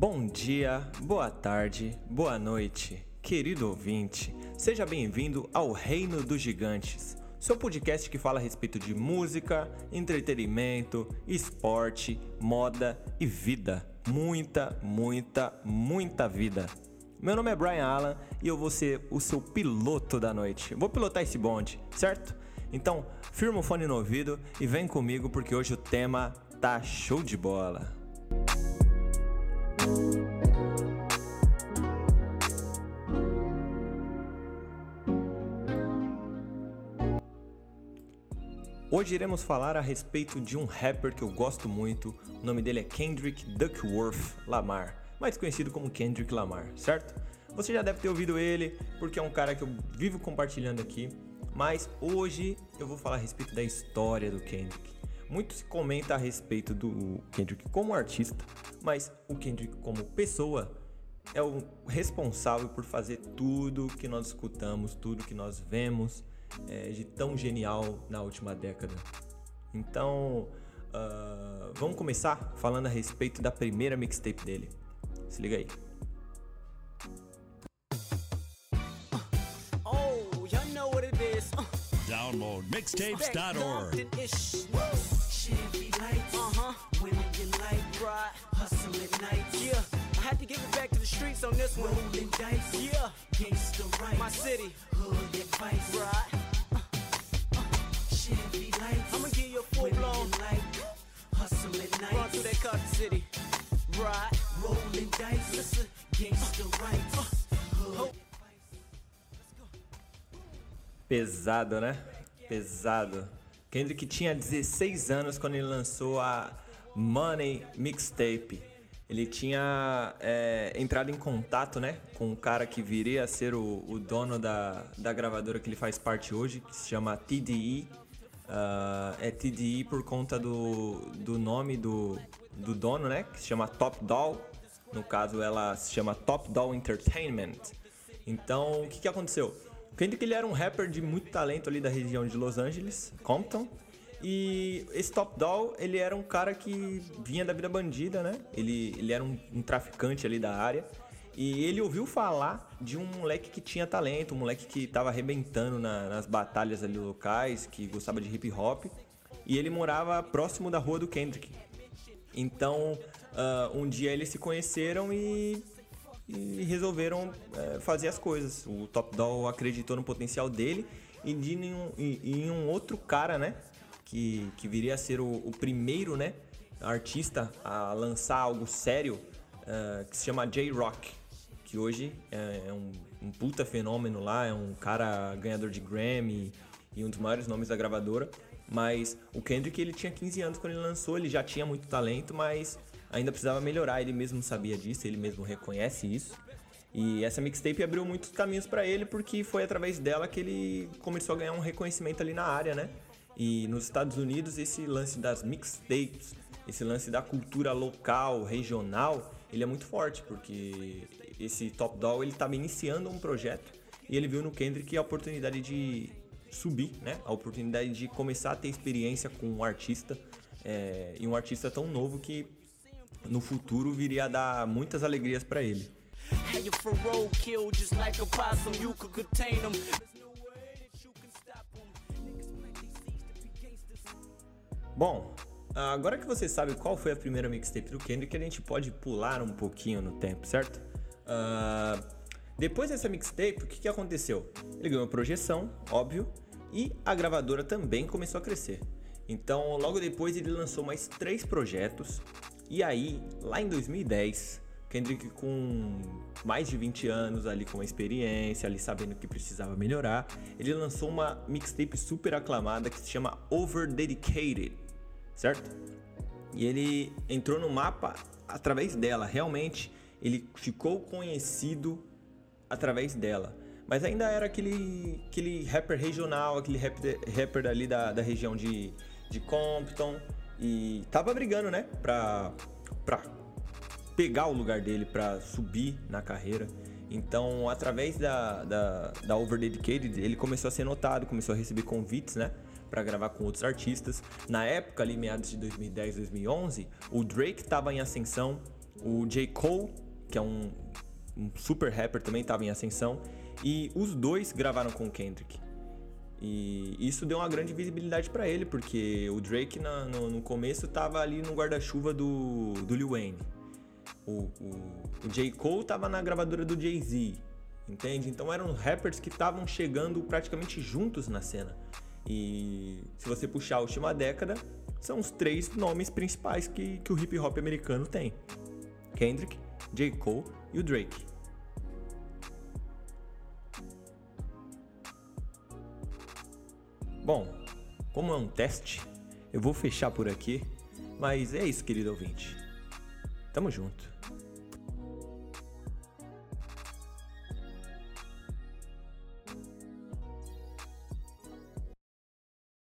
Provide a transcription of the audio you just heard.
Bom dia, boa tarde, boa noite, querido ouvinte. Seja bem-vindo ao Reino dos Gigantes, seu podcast que fala a respeito de música, entretenimento, esporte, moda e vida. Muita, muita, muita vida. Meu nome é Brian Allen e eu vou ser o seu piloto da noite. Vou pilotar esse bonde, certo? Então, firma o fone no ouvido e vem comigo porque hoje o tema tá show de bola. Hoje iremos falar a respeito de um rapper que eu gosto muito. O nome dele é Kendrick Duckworth Lamar, mais conhecido como Kendrick Lamar, certo? Você já deve ter ouvido ele, porque é um cara que eu vivo compartilhando aqui. Mas hoje eu vou falar a respeito da história do Kendrick. Muito se comenta a respeito do Kendrick como artista, mas o Kendrick como pessoa é o responsável por fazer tudo que nós escutamos, tudo que nós vemos é, de tão genial na última década. Então, uh, vamos começar falando a respeito da primeira mixtape dele. Se liga aí. Oh, y'all know what it is. Uh, Download mixtapes.org. Chevy lights, uh-huh. Women you like, right? Hustle at night, yeah. I had to give it back to the streets on this one. Rolling dice, yeah. Gangsta right, my city, hood advice, right? Uh, uh, Chevy lights, I'ma give you a full blown like, hustle at night. Run through that cut city, right? Rolling dice, listen, gangsta right. Uh, hood. Pesado, né? Pesado. Kendrick tinha 16 anos quando ele lançou a Money Mixtape. Ele tinha é, entrado em contato né, com um cara que viria a ser o, o, dono da, da gravadora que ele faz parte hoje, que se chama TDE. Uh, é TDE por conta do, do nome do, do dono, né? Que se chama Top Doll. No caso, ela se chama Top Doll Entertainment. Então, o que, que aconteceu? Kendrick ele era um rapper de muito talento ali da região de Los Angeles, Compton. E esse Top Doll, ele era um cara que vinha da vida bandida, né? Ele, ele era um, um traficante ali da área. E ele ouviu falar de um moleque que tinha talento, um moleque que tava arrebentando na, nas batalhas ali locais, que gostava de hip hop. E ele morava próximo da rua do Kendrick. Então, uh, um dia eles se conheceram e, e resolveram uh, fazer as coisas. O Top Doll acreditou no potencial dele e de e, em um outro cara, né? Que, que viria a ser o, o primeiro, né? Artista a lançar algo sério, uh, que se chama J-Rock. Que hoje é, é um, um puta fenômeno lá, é um cara ganhador de Grammy e um dos maiores nomes da gravadora. Mas o Kendrick ele tinha 15 anos quando ele lançou, ele já tinha muito talento, mas ainda precisava melhorar. Ele mesmo sabia disso, ele mesmo reconhece isso. E essa mixtape abriu muitos caminhos para ele porque foi através dela que ele começou a ganhar um reconhecimento ali na área, né? E nos Estados Unidos esse lance das mixtapes, esse lance da cultura local, regional, ele é muito forte porque esse Top Doll ele estava iniciando um projeto e ele viu no Kendrick a oportunidade de subir, né? A oportunidade de começar a ter experiência com um artista é, e um artista tão novo que no futuro viria a dar muitas alegrias para ele. Bom, agora que você sabe qual foi a primeira mixtape do Kendrick, a gente pode pular um pouquinho no tempo, certo? Uh, depois dessa mixtape, o que, que aconteceu? Ele ganhou projeção, óbvio, e a gravadora também começou a crescer. Então, logo depois, ele lançou mais três projetos. E aí, lá em 2010, Kendrick com mais de 20 anos ali com experiência, ali sabendo que precisava melhorar, ele lançou uma mixtape super aclamada que se chama Over Dedicated, certo? E ele entrou no mapa através dela, realmente ele ficou conhecido através dela. Mas ainda era aquele, aquele rapper regional, aquele rapper, rapper ali da, da região de, de Compton. E tava brigando, né? Pra, pra pegar o lugar dele, pra subir na carreira. Então, através da, da, da Overdedicated, ele começou a ser notado, começou a receber convites, né? Pra gravar com outros artistas. Na época, ali, meados de 2010, 2011, o Drake tava em ascensão. O J. Cole, que é um, um super rapper, também estava em ascensão. E os dois gravaram com o Kendrick. E isso deu uma grande visibilidade para ele, porque o Drake na, no, no, começo tava ali no guarda-chuva do, do Lil Wayne. O, o, o J. Cole tava na gravadora do Jay-Z, entende? Então eram rappers que estavam chegando praticamente juntos na cena. E se você puxar a última década, são os três nomes principais que, que o hip hop americano tem: Kendrick, J. Cole e o Drake. Bom, como é um teste, eu vou fechar por aqui, mas é isso, querido ouvinte. Tamo junto.